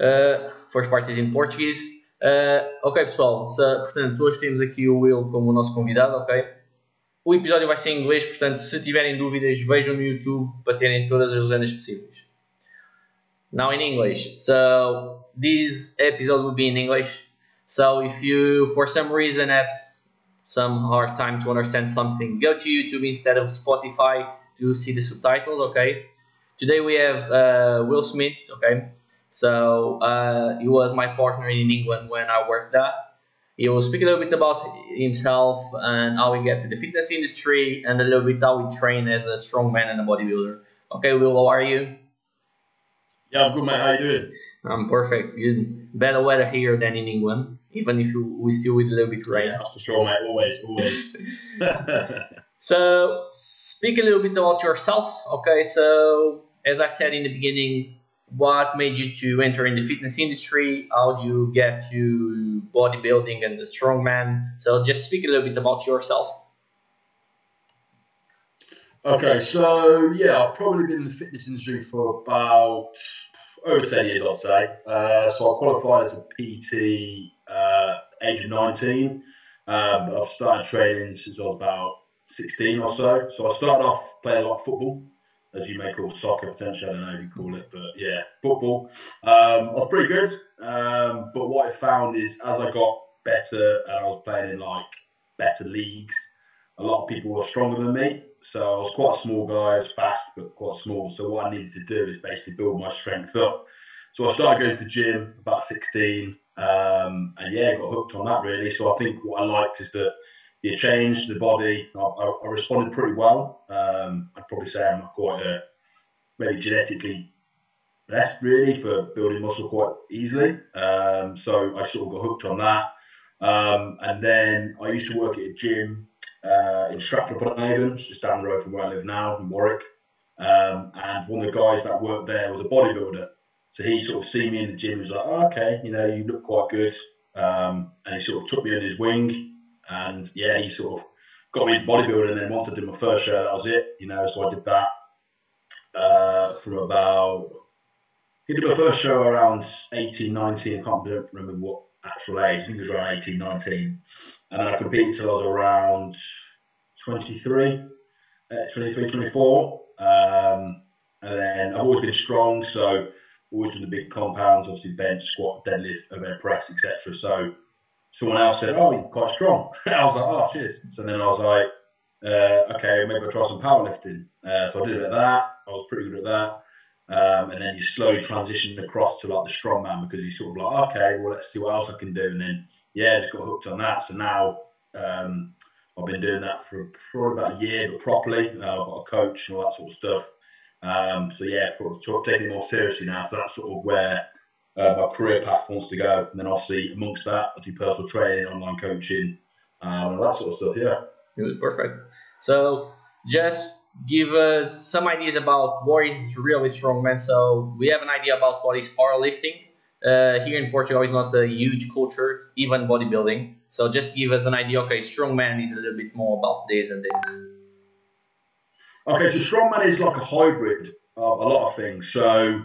Uh, first part is in Portuguese. Uh, ok, pessoal, se, portanto, hoje temos aqui o Will como o nosso convidado, ok? O episódio vai ser em inglês, portanto, se tiverem dúvidas, vejam no YouTube para terem todas as legendas possíveis. Now in English. So, this episode will be in English. So, if you, for some reason, have some hard time to understand something, go to YouTube instead of Spotify to see the subtitles, okay? Today we have uh, Will Smith, okay? So uh, he was my partner in England when I worked there. He will speak a little bit about himself and how he got to the fitness industry and a little bit how he trained as a strongman and a bodybuilder. Okay, Will, how are you? Yeah, I'm good, mate. How are you doing? I'm perfect. Good. Better weather here than in England, even if we still with a little bit rain. Yeah, that's for sure, mate. Always, always. so, speak a little bit about yourself. Okay, so as I said in the beginning, what made you to enter in the fitness industry? How do you get to bodybuilding and the strongman? So just speak a little bit about yourself. Okay, so yeah, I've probably been in the fitness industry for about over 10 years, I'd say. Uh, so I qualified as a PT uh, age of 19. Um, I've started training since I was about 16 or so. So I started off playing a lot of football as you may call soccer potentially. I don't know if you call it, but yeah, football. Um, I was pretty good. Um, but what I found is as I got better and I was playing in like better leagues, a lot of people were stronger than me. So I was quite a small guy, I was fast but quite small. So what I needed to do is basically build my strength up. So I started going to the gym about 16, um, and yeah, got hooked on that really. So I think what I liked is that you changed the body. I, I, responded pretty well. Um, I'd probably say I'm quite maybe genetically blessed really for building muscle quite easily. Um, so I sort of got hooked on that. Um, and then I used to work at a gym uh, in Stratford upon Avon, just down the road from where I live now in Warwick. Um, and one of the guys that worked there was a bodybuilder. So he sort of seen me in the gym. He was like, oh, okay, you know, you look quite good. Um, and he sort of took me under his wing and yeah, he sort of got me into bodybuilding. And then once I did my first show, that was it. You know, so I did that uh, from about. He did my first show around 18, 19. I can't remember what actual age. I think it was around 18, 19. And then I competed till I was around 23, uh, 23, 24. Um, and then I've always been strong, so always done the big compounds, obviously bench, squat, deadlift, overhead press, etc. So someone else said, "Oh, you're quite strong." I was like, "Oh, cheers." So then I was like, uh, "Okay, maybe I'll try some powerlifting." Uh, so I did a bit of that. I was pretty good at that. Um, and then you slowly transition across to like the strongman because you sort of like, okay, well, let's see what else I can do. And then, yeah, just got hooked on that. So now um, I've been doing that for probably about a year, but properly. Uh, I've got a coach and all that sort of stuff. Um, so yeah, for, for taking it more seriously now. So that's sort of where uh, my career path wants to go. And then obviously amongst that, I do personal training, online coaching, um, and that sort of stuff. Yeah. Good, perfect. So just give us some ideas about what is really strongman. So we have an idea about what is powerlifting. Uh, here in Portugal, is not a huge culture, even bodybuilding. So just give us an idea. Okay, strongman is a little bit more about this and this. Okay, so strongman is like a hybrid of a lot of things. So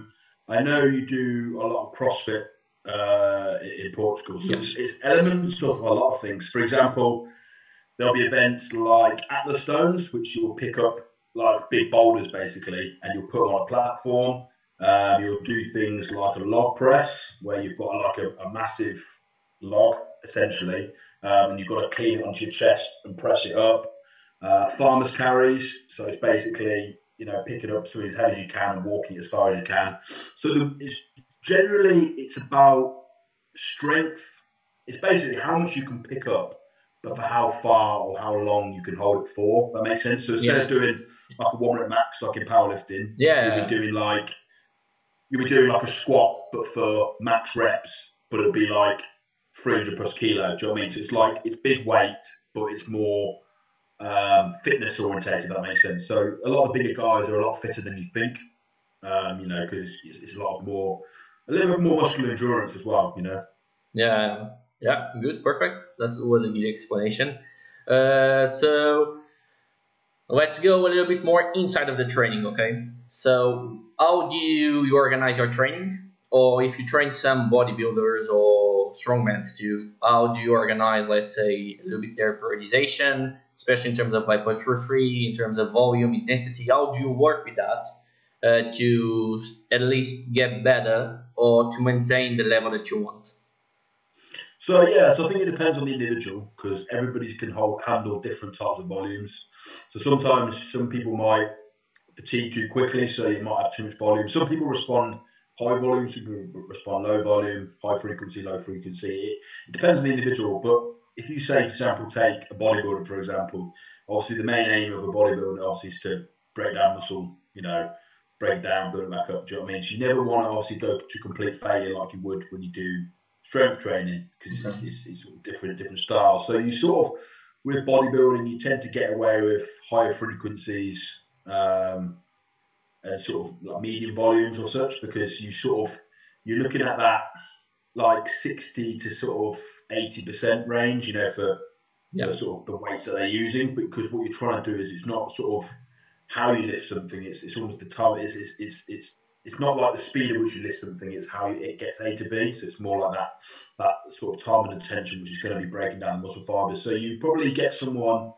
I know you do a lot of CrossFit uh, in Portugal, so it's, it's, elements of a lot of things. For example, there'll be events like Atlas Stones, which you'll pick up like big boulders basically, and you'll put on a platform. Um, you'll do things like a log press, where you've got like a, a massive log essentially, um, and you've got to clean it onto your chest and press it up. Uh, farmers carries, so it's basically you know, pick it up as heavy as you can and walking as far as you can. So the, it's, generally, it's about strength. It's basically how much you can pick up, but for how far or how long you can hold it for. That makes sense. So instead yes. of doing like a one minute max, like in powerlifting, yeah, you'll be doing like you'll be doing like a squat, but for max reps, but it'll be like 300 plus kilo. Do you know what I mean? So it's like it's big weight, but it's more um, fitness orientated. That makes sense. So a lot of bigger guys are a lot fitter than you think. Um, you know, because it's, it's, a lot of more, a little bit more muscular endurance as well. You know. Yeah. Yeah. Good. Perfect. That was a good explanation. Uh, so let's go a little bit more inside of the training. Okay. So how do you organize your training? or if you train some bodybuilders or strongmen too, how do you organize, let's say, a little bit their periodization, especially in terms of hypertrophy, in terms of volume, intensity? How do you work with that uh, to at least get better or to maintain the level that you want? So yeah, so I think it depends on the individual because everybody can hold, handle different types of volumes. So sometimes some people might fatigue too quickly, so you might have too much volume. Some people respond high volume, some people respond low volume, high frequency, low frequency. It depends on the individual, but if you say, for example, take a bodybuilder, for example, obviously the main aim of a bodybuilder obviously is to break down muscle, you know, break down, build it back up. Do you know what I mean? So you never want to obviously go to complete failure like you would when you do strength training because it's, it's, it's, sort of different, different styles. So you sort of, with bodybuilding, you tend to get away with higher frequencies um, and sort of like medium volumes or such because you sort of, you're looking at that like 60 to sort of 80% range, you know, for, yeah. sort of the weights that they're using. Because what you're trying to do is it's not sort of how you lift something, it's, it's almost the time, it's, it's, it's, it's it's not like the speed at which you lift something; it's how it gets A to B. So it's more like that that sort of time and attention, which is going to be breaking down the muscle fibers. So you probably get someone,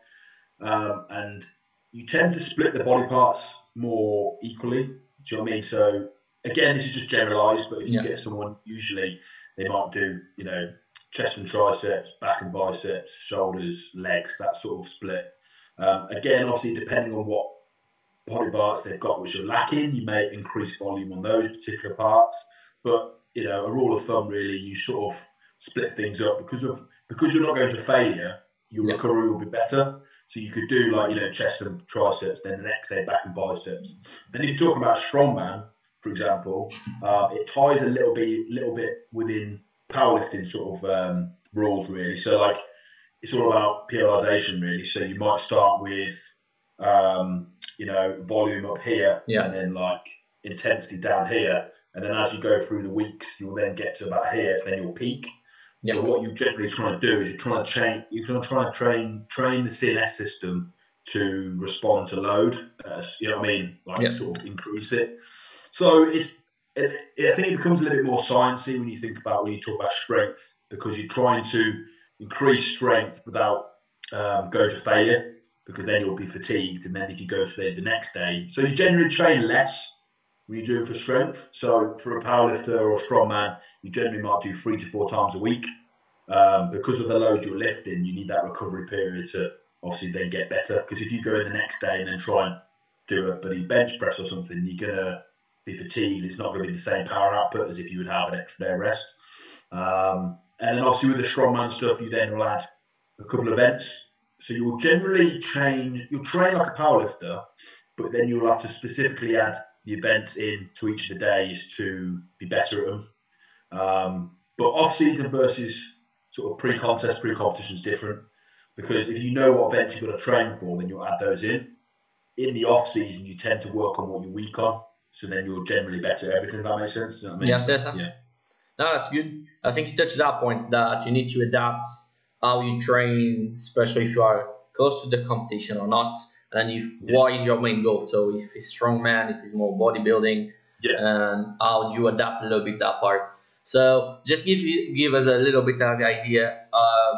um, and you tend to split the body parts more equally. Do you know what I mean? So again, this is just generalised, but if you yeah. get someone, usually they might do, you know, chest and triceps, back and biceps, shoulders, legs, that sort of split. Um, again, obviously, depending on what body parts they've got which are lacking, you may increase volume on those particular parts. But you know, a rule of thumb really, you sort of split things up because of because you're not going to failure, your recovery will be better. So you could do like you know chest and triceps, then the next day back and biceps. Then if you're talking about strongman, for example, uh, it ties a little bit little bit within powerlifting sort of um, rules really. So like it's all about periodization really. So you might start with um, you know, volume up here, yes. and then like intensity down here, and then as you go through the weeks, you'll then get to about here, and then you'll peak. Yes. So what you're generally trying to do is you're trying to train, you're going to try and train train the CNS system to respond to load. Uh, you know what I mean? Like yes. sort of increase it. So it's it, it, I think it becomes a little bit more sciencey when you think about when you talk about strength because you're trying to increase strength without um, going to failure because then you'll be fatigued. And then if you go for the, next day, so you generally train less when you're doing for strength. So for a powerlifter or a strongman, you generally might do three to four times a week. Um, because of the load you're lifting, you need that recovery period to obviously then get better. Because if you go in the next day and then try and do a bloody bench press or something, you're gonna be fatigued. It's not going to be the same power output as if you would have an extra day rest. Um, and then obviously with the strongman stuff, you then will add a couple of events so you'll generally train, you'll train like a powerlifter, but then you'll have to specifically add the events in to each of the days to be better at them. Um, but off season versus sort of pre contest, pre competition is different because if you know what events you're going to train for, then you'll add those in. In the off season, you tend to work on what you're weak on, so then you're generally better at everything. That makes sense. You know I mean? Yes, yeah. No, that's good. I think you touched that point that you need to adapt how you train, especially if you are close to the competition or not, and if yeah. what is your main goal. So if it's strongman, if it's more bodybuilding, yeah. and how do you adapt a little bit that part. So just give give us a little bit of the idea of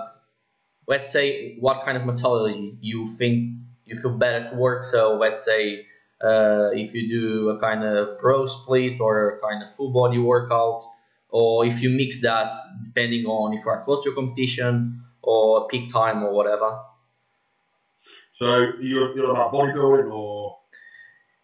let's say what kind of methodology you think you feel better to work. So let's say uh, if you do a kind of bro split or a kind of full body workout, or if you mix that depending on if you are close to a competition or peak time or whatever. So you're, you're about bodybuilding or?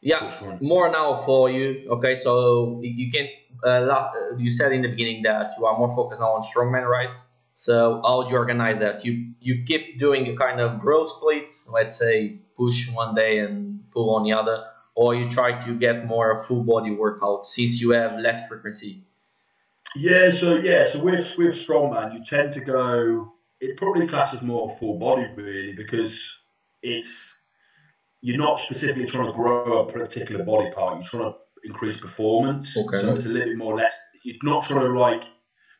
Yeah, more now for you. Okay, so you can. Uh, you said in the beginning that you are more focused now on strongman, right? So how would you organize that? You you keep doing a kind of bro split, let's say push one day and pull on the other, or you try to get more a full body workout since you have less frequency. Yeah, so yeah, so with with strongman, you tend to go it probably classes more full body really because it's you're not specifically trying to grow a particular body part. You're trying to increase performance. Okay. So it's a little bit more less. You're not trying to like.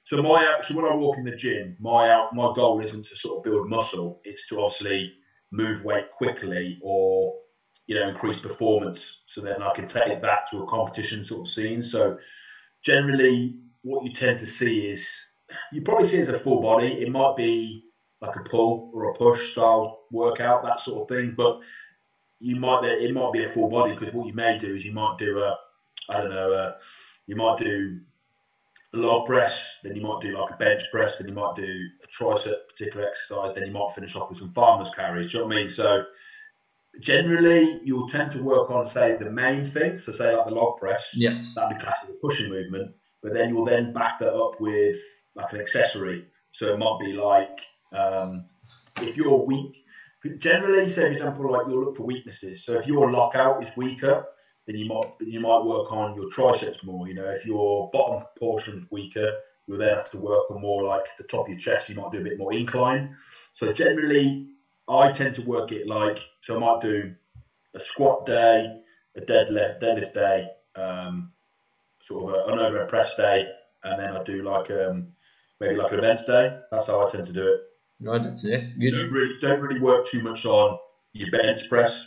So my so when I walk in the gym, my out my goal isn't to sort of build muscle. It's to obviously move weight quickly or you know increase performance. So then I can take that to a competition sort of scene. So generally what you tend to see is you probably see it as a full body. It might be like a pull or a push style workout, that sort of thing. But you might it might be a full body because what you may do is you might do a I don't know a, you might do a log press, then you might do like a bench press, then you might do a tricep particular exercise, then you might finish off with some farmers carries. Do you know what I mean? So generally you'll tend to work on say the main thing, so say like the log press. Yes. That'd be classed as a pushing movement, but then you'll then back that up with like an accessory. So it might be like um, if you're weak, generally, say for example, like you'll look for weaknesses. So if your lockout is weaker, then you might you might work on your triceps more. You know, if your bottom portion is weaker, you'll then have to work on more like the top of your chest. You might do a bit more incline. So generally, I tend to work it like so. I might do a squat day, a deadlift deadlift day, um, sort of a, an overhead press day, and then I do like um, maybe like an events day. That's how I tend to do it. No, that's nice. Good. Don't really don't really work too much on your bench press.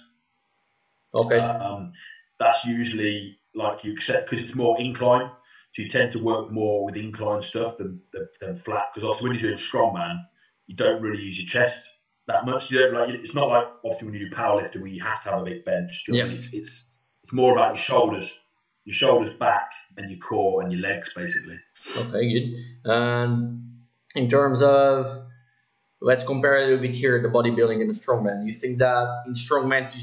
Okay. Um, that's usually like you accept because it's more incline. So you tend to work more with incline stuff than than, than flat. Because also when you're doing strongman, you don't really use your chest that much. You don't like. It's not like obviously when you do powerlifting where you have to have a big bench. You know what I mean? Yes. It's, it's it's more about your shoulders, your shoulders back, and your core and your legs basically. Okay, good. And in terms of, let's compare a little bit here the bodybuilding and the strongman. You think that in strongman, you,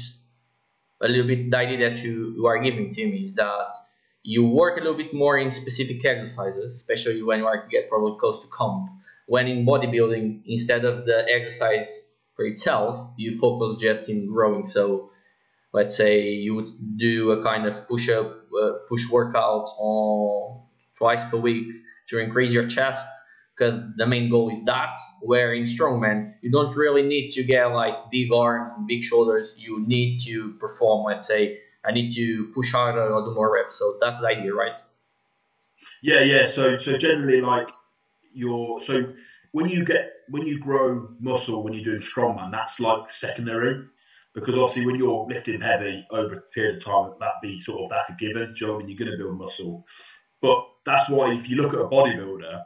a little bit the idea that you, you are giving to me is that you work a little bit more in specific exercises, especially when you are get probably close to comp. When in bodybuilding, instead of the exercise for itself, you focus just in growing. So let's say you would do a kind of push up, uh, push workout on twice per week to increase your chest because the main goal is that. Where in strongman, you don't really need to get like big arms and big shoulders. You need to perform. Let's say I need to push harder or do more reps. So that's the idea, right? Yeah, yeah. So so generally like your so when you get when you grow muscle when you're doing strongman, that's like secondary. Because obviously when you're lifting heavy over a period of time, that be sort of that's a given. Do you know I mean? You're gonna build muscle. But that's why if you look at a bodybuilder,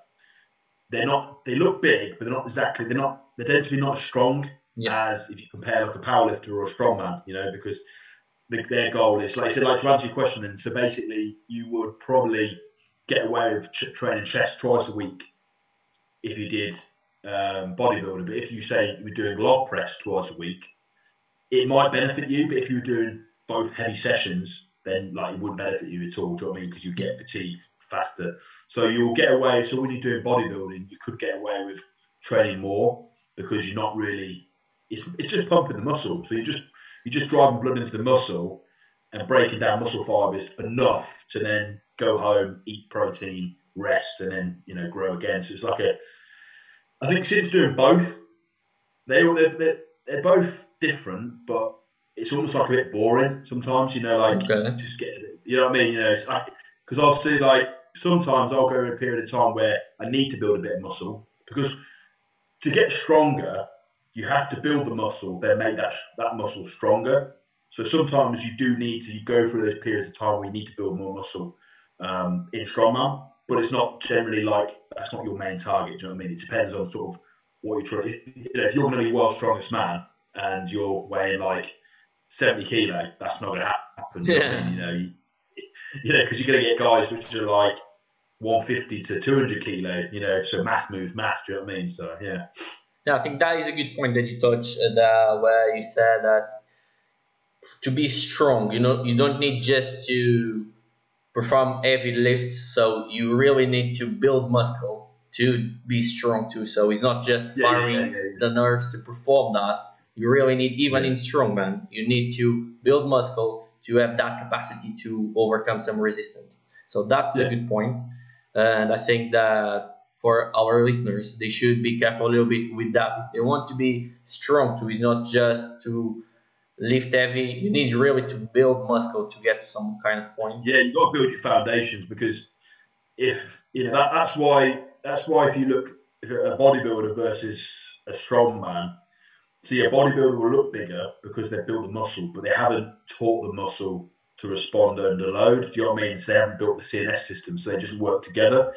they're not they look big, but they're not exactly they're not they're definitely not as strong Yes. as if you compare like a powerlifter or a strongman, you know, because the, their goal is like I said, like to answer your question, then so basically you would probably get away with ch- training chest twice a week if you did um, bodybuilding. But if you say you were doing log press twice a week, it might benefit you. But if you were doing both heavy sessions, then like it wouldn't benefit you at all. Do you know what I mean? Because you get fatigued faster. So you'll get away. So when you're doing bodybuilding, you could get away with training more because you're not really. It's, it's just pumping the muscle. So you just you're just driving blood into the muscle and breaking down muscle fibers enough to then go home, eat protein, rest, and then you know grow again. So it's like a. I think since doing both, they all they're, they're, they're both different, but it's almost like a bit boring sometimes. You know, like Okay. just get you know what I mean. You know, it's like because obviously like sometimes I'll go in a period of time where I need to build a bit of muscle because to get stronger, you have to build the muscle, then make that that muscle stronger. So sometimes you do need to you go through those periods of time where you need to build more muscle um, in strongman, but it's not generally like that's not your main target. Do you know what I mean? It depends on sort of what you're trying. You know, if you're going to be world's strongest man and you're weighing like seventy kilo, that's not going to happen. Do you know? You know, you, know, because you're going to get guys which are like 150 to 200 kilo. You know, so mass moves mass. Do you know what I mean? So yeah. Yeah, I think that is a good point that you touched, uh, the, where you said that to be strong, you know, you don't need just to perform heavy lifts. So you really need to build muscle to be strong too. So it's not just Yeah, firing yeah, yeah, the nerves to perform that. You really need, even in strongman, you need to build muscle to have that capacity to overcome some resistance. So that's a good point. And I think that for our listeners, they should be careful a little bit with that. If they want to be strong too, it's not just to lift heavy. You need really to build muscle to get some kind of point. Yeah, you got to build your foundations because if you know that, that's why that's why if you look if a bodybuilder versus a strong see a bodybuilder will look bigger because they've built the muscle, but they haven't taught the muscle to respond under load. Do you know what I mean? So they haven't built the CNS system, so they just work together.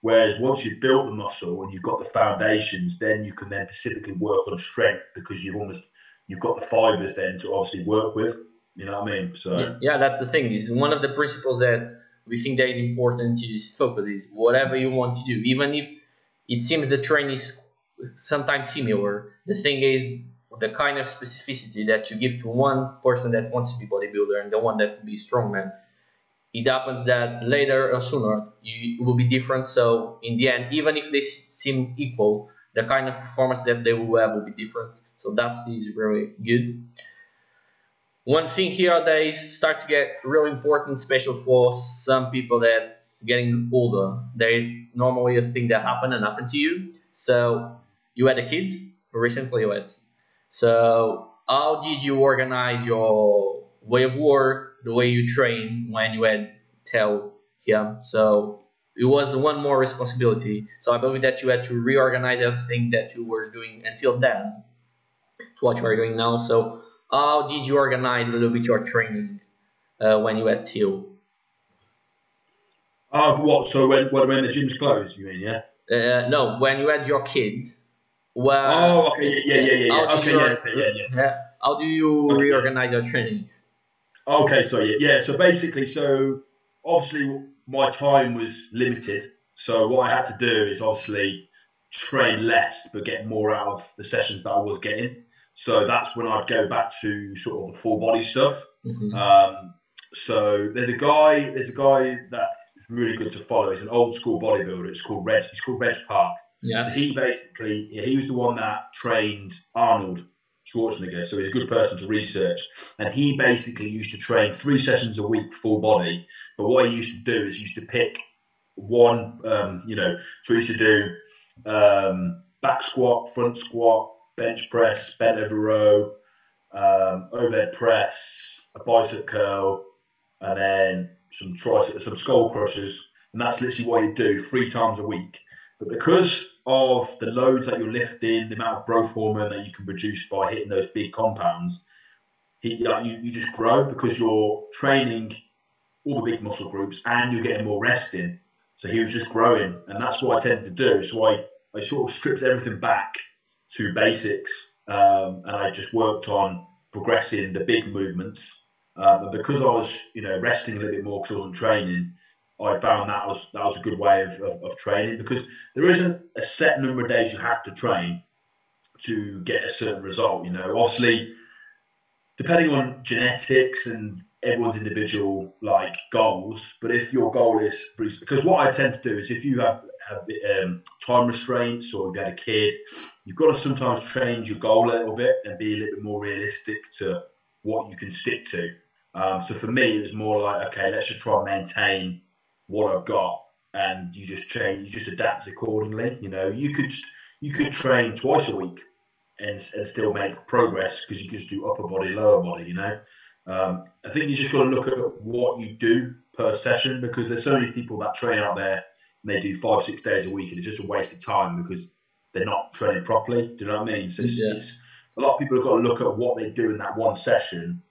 Whereas once you've built the muscle and you've got the foundations, then you can then specifically work on strength because you've almost you've got the fibers then to obviously work with. You know what I mean? So yeah, yeah that's the thing. This is one of the principles that we think that is important to focus is whatever you want to do, even if it seems the train is sometimes similar. The thing is the kind of specificity that you give to one person that wants to be bodybuilder and the one that will be strongman. It happens that later or sooner you, it will be different. So in the end, even if they seem equal, the kind of performance that they will have will be different. So that is really good. One thing here that is start to get really important, special for some people that's getting older. There is normally a thing that happened and happened to you. So you had a kid recently, you had. So how did you organize your way of work, the way you train when you had tell him? So it was one more responsibility. So I believe that you had to reorganize everything that you were doing until then to what you are doing now. So how did you organize a little bit your training uh, when you had Hill? Oh, what? So when when the gym's closed, you mean? Yeah. Uh, no, when you had your kid. Well. Oh, okay. Yeah, yeah, yeah, yeah. Okay, yeah, okay, yeah, yeah. yeah. How do you okay. reorganize your training? Okay, so yeah, yeah. So basically, so obviously my time was limited. So what I had to do is obviously train less, but get more out of the sessions that I was getting. So that's when I'd go back to sort of the full body stuff. Mm-hmm. Um, so there's a guy, there's a guy that is really good to follow. He's an old school bodybuilder. It's called Reg. He's called Reg Park. So he basically he was the one that trained Arnold Schwarzenegger. So he's a good person to research. And he basically used to train three sessions a week, full body. But what he used to do is he used to pick one, um, you know, so he used to do um, back squat, front squat, bench press, bent over row, um, overhead press, a bicep curl, and then some tricep, some skull crushers, and that's literally what he'd do three times a week. But because of the loads that you're lifting, the amount of growth hormone that you can produce by hitting those big compounds, he, you, you just grow because you're training all the big muscle groups and you're getting more rest in. So he was just growing, and that's what I tended to do. So I, I sort of stripped everything back to basics, um, and I just worked on progressing the big movements. Um, and because I was, you know, resting a little bit more because I wasn't training, I found that was that was a good way of, of, of, training because there isn't a set number of days you have to train to get a certain result. You know, obviously, depending on genetics and everyone's individual like goals, but if your goal is because what I tend to do is if you have have um, time restraints or if you had a kid, you've got to sometimes change your goal a little bit and be a little bit more realistic to what you can stick to. Um, so for me, it was more like, okay, let's just try and maintain what I've got, and you just change, you just adapt accordingly. You know, you could you could train twice a week and, and still make progress because you just do upper body, lower body. You know, um, I think you just got to look at what you do per session because there's so many people that train out there and they do five, six days a week, and it's just a waste of time because they're not training properly. Do you know what I mean? So it's, yeah. it's, a lot of people have got to look at what they do in that one session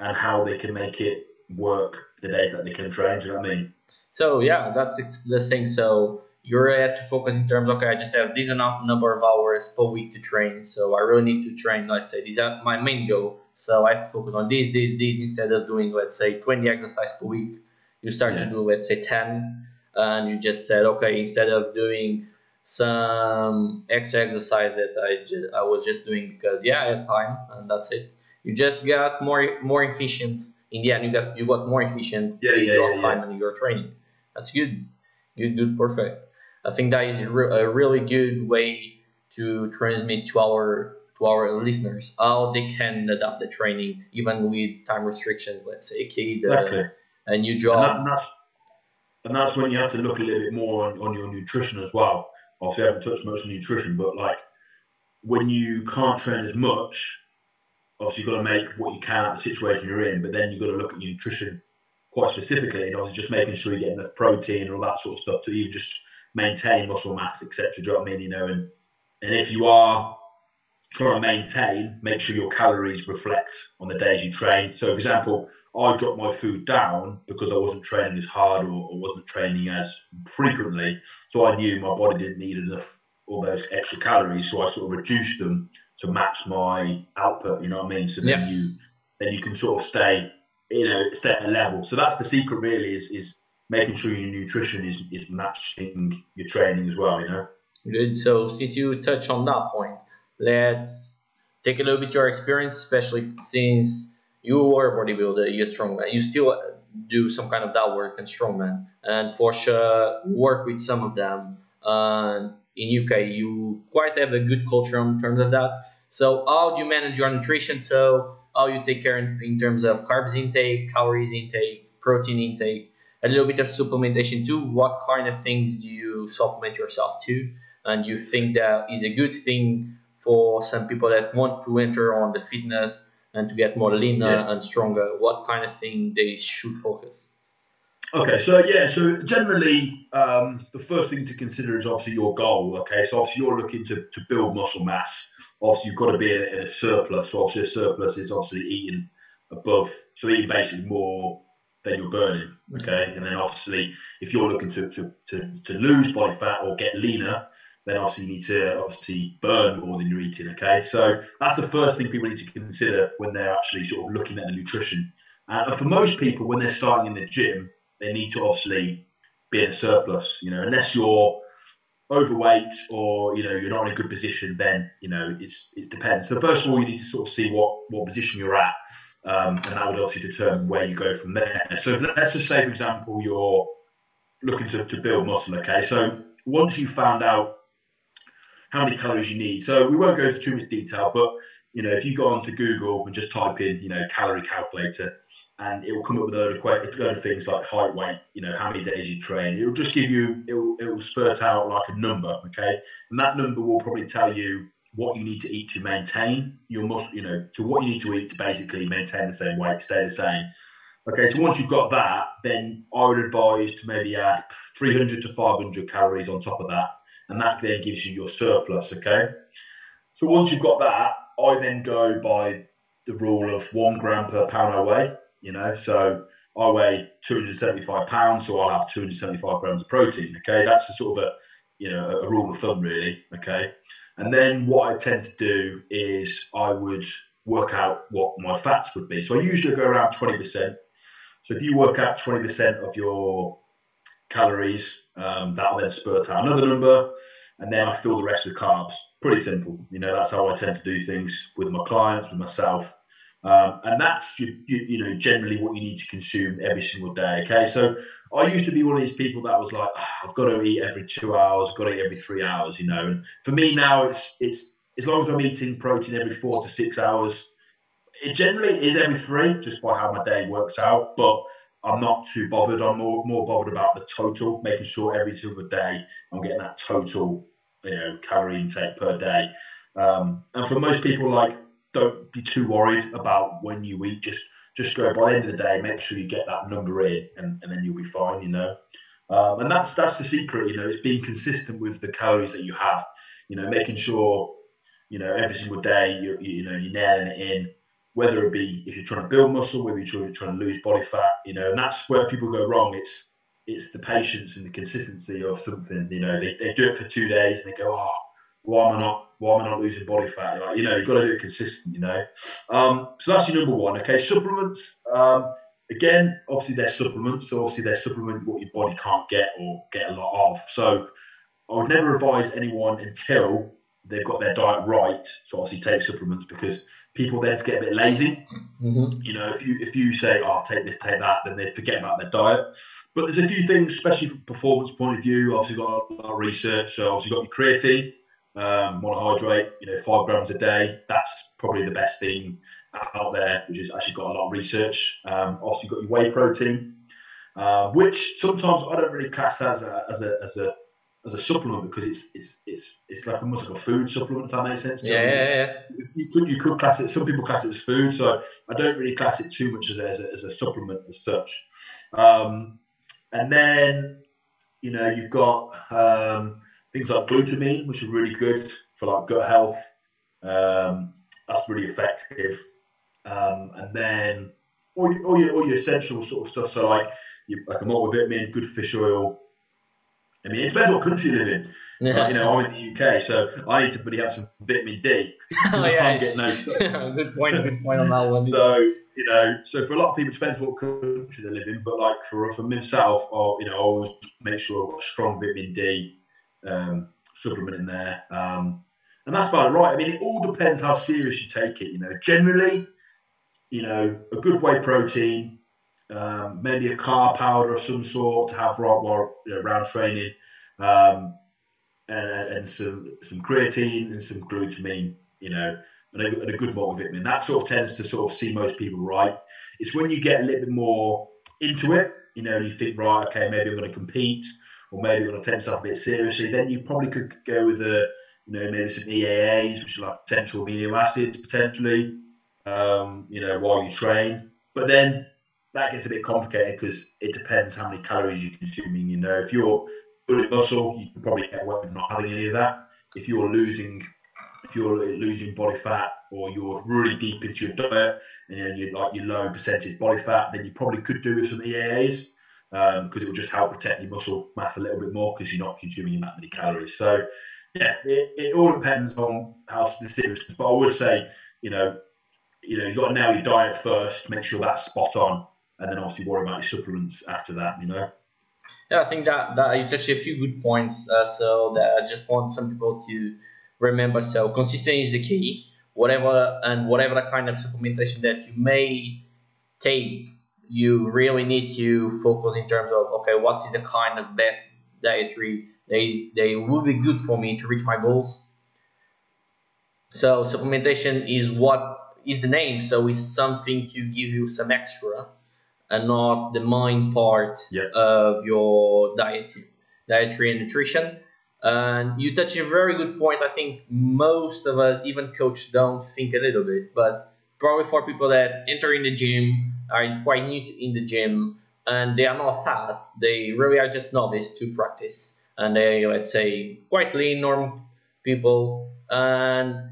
and how they can make it work for the days that they can train. Do you know what I mean? So yeah, that's the thing. So you're at to focus in terms. Okay, I just have this enough number of hours per week to train. So I really need to train. Let's say these are my main goal. So I have to focus on these, these, these instead of doing let's say 20 exercise per week. You start yeah. to do let's say 10 and you just said, okay, instead of doing some extra exercise that I, just, I was just doing because yeah, I had time and that's it. You just got more more efficient. In the end, you got you got more efficient yeah, yeah, your yeah, time yeah. and your training. That's good. Good, good, perfect. I think that is a, re- a really good way to transmit to our to our listeners how they can adapt the training even with time restrictions. Let's say a kid, uh, exactly. a new job. And, that, and that's and that's when you have to look a little bit more on, on your nutrition as well. Obviously, I haven't touched much on nutrition, but like when you can't train as much, obviously you've got to make what you can out of the situation you're in, but then you've got to look at your nutrition quite specifically, and obviously just making sure you get enough protein and all that sort of stuff to even just maintain muscle mass, etc. Do you know what I mean? You know, and and if you are trying to maintain, make sure your calories reflect on the days you train. So, for example, I dropped my food down because I wasn't training as hard or, or wasn't training as frequently. So I knew my body didn't need enough all those extra calories, so I sort of reduced them to match my output. You know what I mean? So then Yes. you then you can sort of stay, you know, at a level. So that's the secret, really, is is making sure your nutrition is is matching your training as well. You know. Good. So since you touch on that point, let's take a little bit your experience, especially since you were a bodybuilder, you're strongman. You still do some kind of that work in strongman, and for sure work with some of them. And in UK, you quite have a good culture in terms of that. So how do you manage your nutrition? So how you take care in, in terms of carbs intake, calories intake, protein intake, a little bit of supplementation too. What kind of things do you supplement yourself to? and you think that is a good thing for some people that want to enter on the fitness and to get more leaner Yeah. and stronger, what kind of thing they should focus? Okay, so yeah, so generally, um, the first thing to consider is obviously your goal. Okay, so obviously you're looking to, to build muscle mass. Obviously, you've got to be in a, in a surplus. So obviously, a surplus is obviously eating above, so eating basically more than you're burning. Okay, and then obviously, if you're looking to, to, to, to lose body fat or get leaner, then obviously you need to obviously burn more than you're eating. Okay, so that's the first thing people need to consider when they're actually sort of looking at the nutrition. And for most people, when they're starting in the gym, they need to obviously be in a surplus. You know, unless you're overweight or you know you're not in a good position, then you know it's it depends. So first of all, you need to sort of see what what position you're at, um, and that would obviously determine where you go from there. So let's just say, for example, you're looking to, to build muscle. Okay, so once you've found out how many calories you need, so we won't go into too much detail, but you know if you go onto Google and just type in you know calorie calculator and it will come up with a load of, a load of things like height, weight, you know, how many days you train. It'll just give you, it will, it will spurt out like a number, okay? And that number will probably tell you what you need to eat to maintain your muscle, you know, to what you need to eat to basically maintain the same weight, stay the same. Okay, so once you've got that, then I would advise to maybe add 300 to 500 calories on top of that, and that then gives you your surplus, okay? So once you've got that, I then go by the rule of one gram per pound I weigh you know? So i weigh 275 pounds so i'll have 275 grams of protein okay? That's a sort of a you know a rule of thumb really okay? And then what i tend to do is i would work out what my fats would be. So i usually go around 20% so if you work out 20% of your calories um, that'll then spurt out another number and then i fill the rest with carbs. Pretty simple you know? That's how i tend to do things with my clients with myself um, and that's you, you, know generally what you need to consume every single day. Okay, so I used to be one of these people that was like, "Ah, I've got to eat every two hours, got to eat every three hours, you know. And for me now, it's it's as long as I'm eating protein every four to six hours. It generally is every three, just by how my day works out. But I'm not too bothered. I'm more more bothered about the total, making sure every single day I'm getting that total, you know, calorie intake per day. Um, and for most people, like don't be too worried about when you eat. Just just go by the end of the day, make sure you get that number in, and, and then you'll be fine. You know, um, and that's that's the secret. You know, it's being consistent with the calories that you have. You know, making sure you know every single day you you know you're nailing it in. Whether it be if you're trying to build muscle, whether you're trying, trying to lose body fat, you know, and that's where people go wrong. It's it's the patience and the consistency of something. You know, they, they do it for two days and they go, oh, why am I not why am I not losing body fat? Like, you know, you've got to do it consistent, you know. Um, so that's your number one. Okay, supplements. Um, again, obviously they're supplements, so obviously they're supplement what your body can't get or get a lot of. So I would never advise anyone until they've got their diet right. So obviously take supplements because people then get a bit lazy. Mm-hmm. You know, if you if you say, "Oh, take this, take that," then they forget about their diet. But there's a few things, especially from performance point of view. Obviously, got a lot of research. So obviously, got your creatine um, monohydrate, you know, five grams a day. That's probably the best thing out there, which has actually got a lot of research. Um, obviously, you've got your whey protein, uh, which sometimes I don't really class as a, as a, as a, as a supplement because it's, it's, it's, it's like almost like a food supplement, if that makes sense. Yeah, what I mean? yeah, yeah. You could, you could class it, some people class it as food, so I don't really class it too much as a, as a, as a supplement as such. Um, and then, you know, you've got um, things like glutamine, which are really good for like gut health. Um, that's really effective. Um, and then all your, all your, all your essential sort of stuff. So like you, like a multivitamin, good fish oil. I mean, it depends what country you live in. Yeah. Like, you know, I'm in the UK, so I need to really have some vitamin D. oh, I yeah. can't get no sun. good point. Good point on that one. So you know, so for a lot of people, it depends what country they live in. But like for for myself, I'll you know, I always make sure I've got strong vitamin D um, supplement in there, um, and that's about it, right? I mean, it all depends how serious you take it. You know, generally, you know, a good whey protein, um, maybe a carb powder of some sort to have right while you know, round training, um, and, and some some creatine and some glutamine. You know, and a, and a good multivitamin. That sort of tends to sort of see most people right. It's when you get a little bit more into it, you know, and you think, right, okay, maybe I'm going to compete, or maybe going to take myself a bit seriously. Then you probably could go with a, you know, maybe some EAAs, which are like essential amino acids potentially, um, you know, while you train. But then that gets a bit complicated because it depends how many calories you're consuming. You know, if you're building muscle, you can probably get away with not having any of that. If you're losing if you're losing body fat or you're really deep into your diet and then you're like your low percentage body fat, then you probably could do with some EAAs because um, it will just help protect your muscle mass a little bit more because you're not consuming that many calories. So yeah, it, it all depends on how the seriousness. But I would say, you know, you know, you got to nail your diet first, make sure that's spot on, and then obviously worry about your supplements after that. You know. Yeah, I think that, that you touched a few good points. Uh, so that I just want some people to remember so consistency is the key whatever and whatever the kind of supplementation that you may take you really need to focus in terms of okay what's the kind of best dietary they they will be good for me to reach my goals so supplementation is what is the name so it's something to give you some extra and not the main part Yeah. of your diet dietary and nutrition and you touch a very good point. I think most of us, even coach, don't think a little bit, but probably for people that enter in the gym, are quite new in the gym, and they are not fat, they really are just novice to practice. And they, let's say, quite lean normal people. And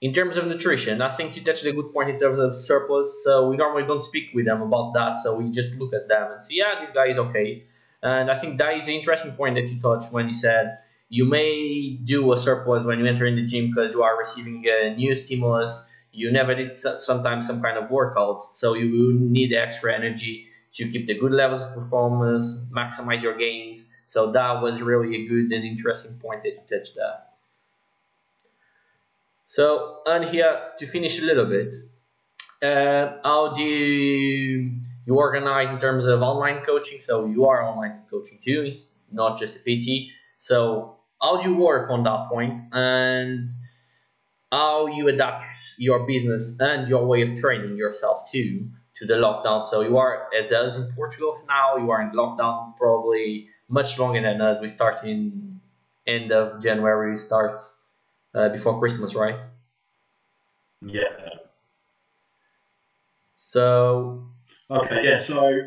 in terms of nutrition, I think you touched a good point in terms of surplus. So we normally don't speak with them about that. So we just look at them and see, yeah, this guy is okay. And I think that is an interesting point that you touched when you said you may do a surplus when you enter in the gym because you are receiving a new stimulus. You never did sometimes some kind of workout, so you need extra energy to keep the good levels of performance, maximize your gains. So that was really a good and interesting point that you touched there. So, and here to finish a little bit, uh, how do you, organize in terms of online coaching? So you are online coaching too, it's not just a PT. So how do you work on that point and how you adapt your business and your way of training yourself too to the lockdown. So you are as us in Portugal now, you are in lockdown probably much longer than us. We start in end of January, start uh, before Christmas, right? Yeah. So Okay. Yeah. So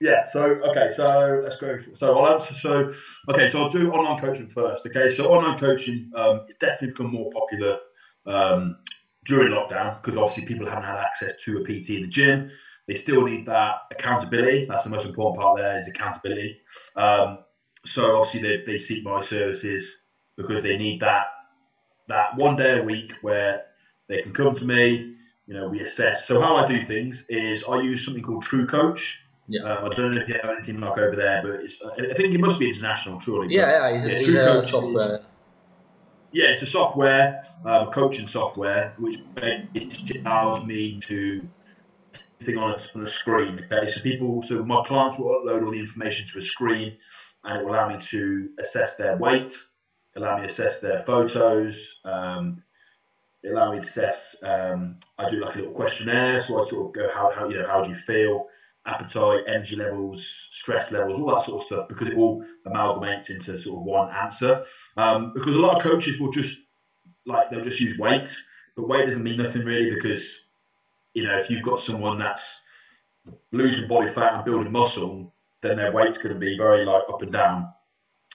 yeah. So okay. So let's go. So I'll answer. So okay. So I'll do online coaching first. Okay. So online coaching um, it's definitely become more popular um, during lockdown because obviously people haven't had access to a PT in the gym. They still need that accountability. That's the most important part. There is accountability. Um, so obviously they, they seek my services because they need that that one day a week where they can come to me. You know, we assess. So how I do things is I use something called True Coach. Yeah. Um, I don't know if you have anything like over there, but it's, I think it must be international, surely. yeah, yeah, it's, yeah, it's True Coach is- software. Yeah, it's a software, um, a coaching software, which allows me to thing on a, on a screen. Okay, so people, so my clients will upload all the information to a screen, and it will allow me to assess their weight, allow me to assess their photos. Um, allow me to assess. Um, I do like a little questionnaire, so I sort of go, how, how you know, how do you feel? Appetite, energy levels, stress levels, all that sort of stuff, because it all amalgamates into sort of one answer. Um, because a lot of coaches will just like they'll just use weight, but weight doesn't mean nothing really because you know if you've got someone that's losing body fat and building muscle, then their weight's going to be very like up and down.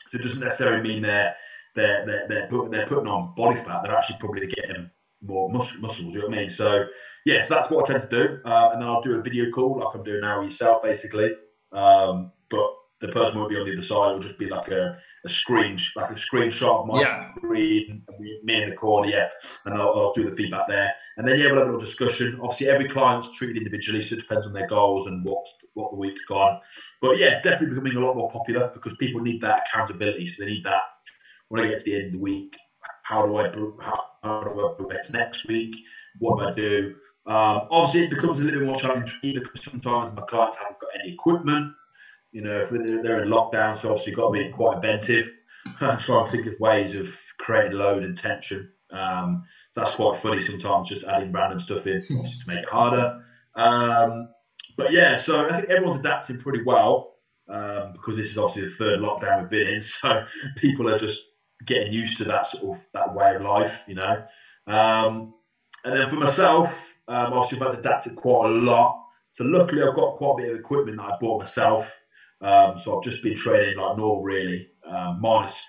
So it doesn't necessarily mean they're they're they're they're, put, they're putting on body fat. They're actually probably getting more mus- muscles. You know what I mean? So yeah, so that's what I tend to do, uh, and then I'll do a video call like I'm doing now with yourself, basically. Um, but the person won't be on the other side. It'll just be like a, a screen, like a screenshot of my Yeah. screen, me in the corner, yeah, and I'll, I'll do the feedback there. And then yeah, we'll have a little discussion. Obviously, every client's treated individually, so it depends on their goals and what what the week's gone. But yeah, it's definitely becoming a lot more popular because people need that accountability. So they need that when I get to the end of the week. How do I pro- how, how do I progress next week? What do I do? Um, obviously, it becomes a little bit more challenging because sometimes my clients haven't got any equipment. You know, if they're they're in lockdown, so obviously got to be quite inventive. Try and think of ways of creating load and tension. Um, that's quite funny sometimes, just adding random stuff in to make it harder. Um, but yeah, so I think everyone's adapting pretty well um, because this is obviously the third lockdown we've been in. So people are just getting used to that sort of that way of life, you know. Um, and then for myself, um, obviously I've adapted quite a lot. So luckily I've got quite a bit of equipment that I bought myself. Um, so I've just been training like normal, really, um, minus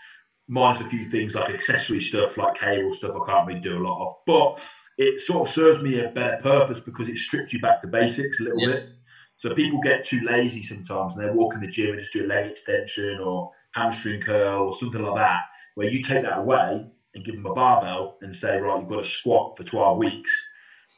minus a few things like accessory stuff, like cable stuff. I can't really do a lot of, but it sort of serves me a better purpose because it strips you back to basics a little Yeah. bit. So people get too lazy sometimes and they walk in the gym and just do a leg extension or hamstring curl or something like that, where you take that away and give them a barbell and say, right, you've got to squat for 12 weeks.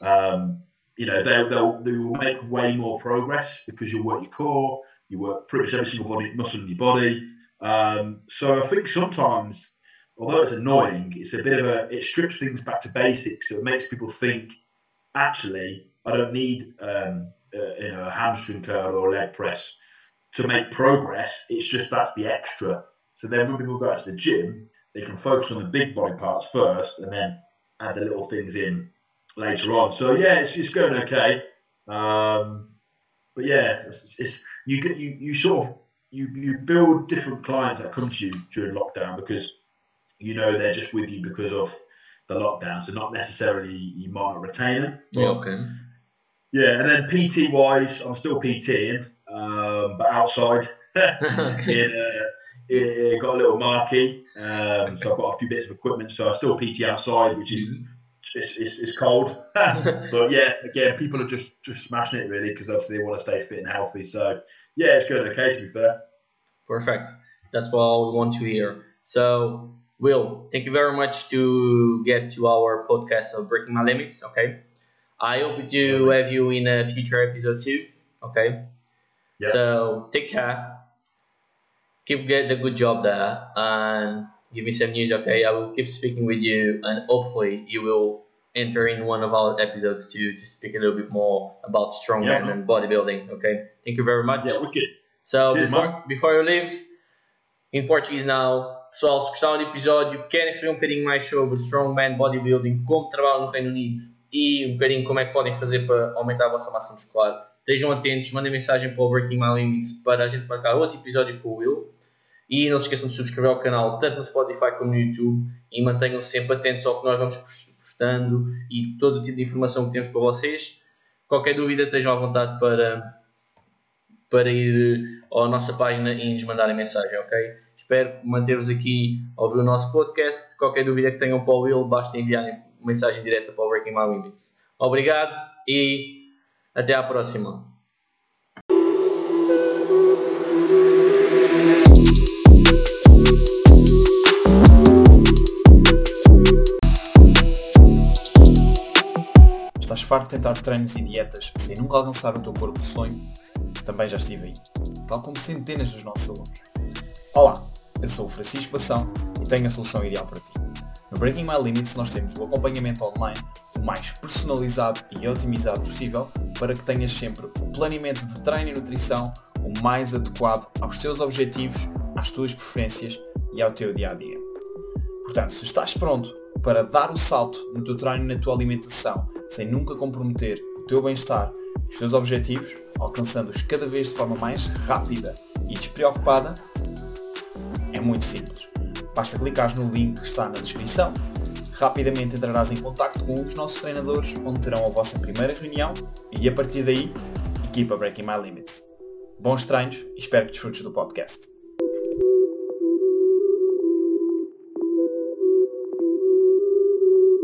Um, you know, they'll, they'll, they will make way more progress because you work your core, you work pretty much every single body muscle in your body. Um, so I think sometimes, although it's annoying, it's a bit of a, it strips things back to basics. So it makes people think, actually, I don't need, um, you know, a hamstring curl or a leg press to make progress. It's just that's the extra. So then when people go out to the gym, they can focus on the big body parts first and then add the little things in later on. So yeah, it's, it's going okay. Um, but yeah, it's, it's you get you you sort of you you build different clients that come to you during lockdown because you know they're just with you because of the lockdown. So not necessarily you might not retain them. Yeah, okay. yeah, and then PT wise, I'm still PTing, um, but outside. in, uh, in, got a little marquee, um, so I've got a few bits of equipment. So I still PT outside, which is it's, it's, it's cold. but yeah, again, people are just just smashing it really because obviously they want to stay fit and healthy. So yeah, it's going okay to be fair. Perfect. That's what we want to hear. So, Will, thank you very much to get to our podcast of Breaking My Limits. Okay. I hope to have you in a future episode too. Okay. Yeah. So take care. Keep get the good job there and give me some news. Okay. I will keep speaking with you and hopefully you will enter in one of our episodes to to speak a little bit more about strongman Yeah. and bodybuilding. Okay. Thank you very much. Yeah, wicked. So, Cheers, before, before you leave, em português now, pessoal, se gostaram do episódio, querem saber um bocadinho mais sobre strongman, bodybuilding, como trabalham no Reino Unido e um bocadinho como é que podem fazer para aumentar a vossa massa muscular, estejam atentos, mandem mensagem para o Breaking My Limits para a gente marcar outro episódio com o Will. E não se esqueçam de subscrever ao canal, tanto no Spotify como no YouTube, e mantenham-se sempre atentos ao que nós vamos postando e todo o tipo de informação que temos para vocês. Qualquer dúvida, estejam à vontade para, para ir à nossa página e nos mandarem mensagem, ok? Espero manter-vos aqui a ouvir o nosso podcast. Qualquer dúvida que tenham para o Will, basta enviarem mensagem direta para o Breaking My Limits. Obrigado e até à próxima. Farto de tentar treinos e dietas sem nunca alcançar o teu corpo de sonho? Também já estive aí, tal como centenas dos nossos alunos. Olá, eu sou o Francisco Bação e tenho a solução ideal para ti. No Breaking My Limits nós temos o acompanhamento online o mais personalizado e otimizado possível para que tenhas sempre o planeamento de treino e nutrição o mais adequado aos teus objetivos, às tuas preferências e ao teu dia a dia. Portanto, se estás pronto para dar o salto no teu treino e na tua alimentação, sem nunca comprometer o teu bem-estar e os teus objetivos, alcançando-os cada vez de forma mais rápida e despreocupada, é muito simples. Basta clicar no link que está na descrição, rapidamente entrarás em contato com um dos nossos treinadores, onde terão a vossa primeira reunião e a partir daí, equipa Breaking My Limits. Bons treinos e espero que desfrutes do podcast.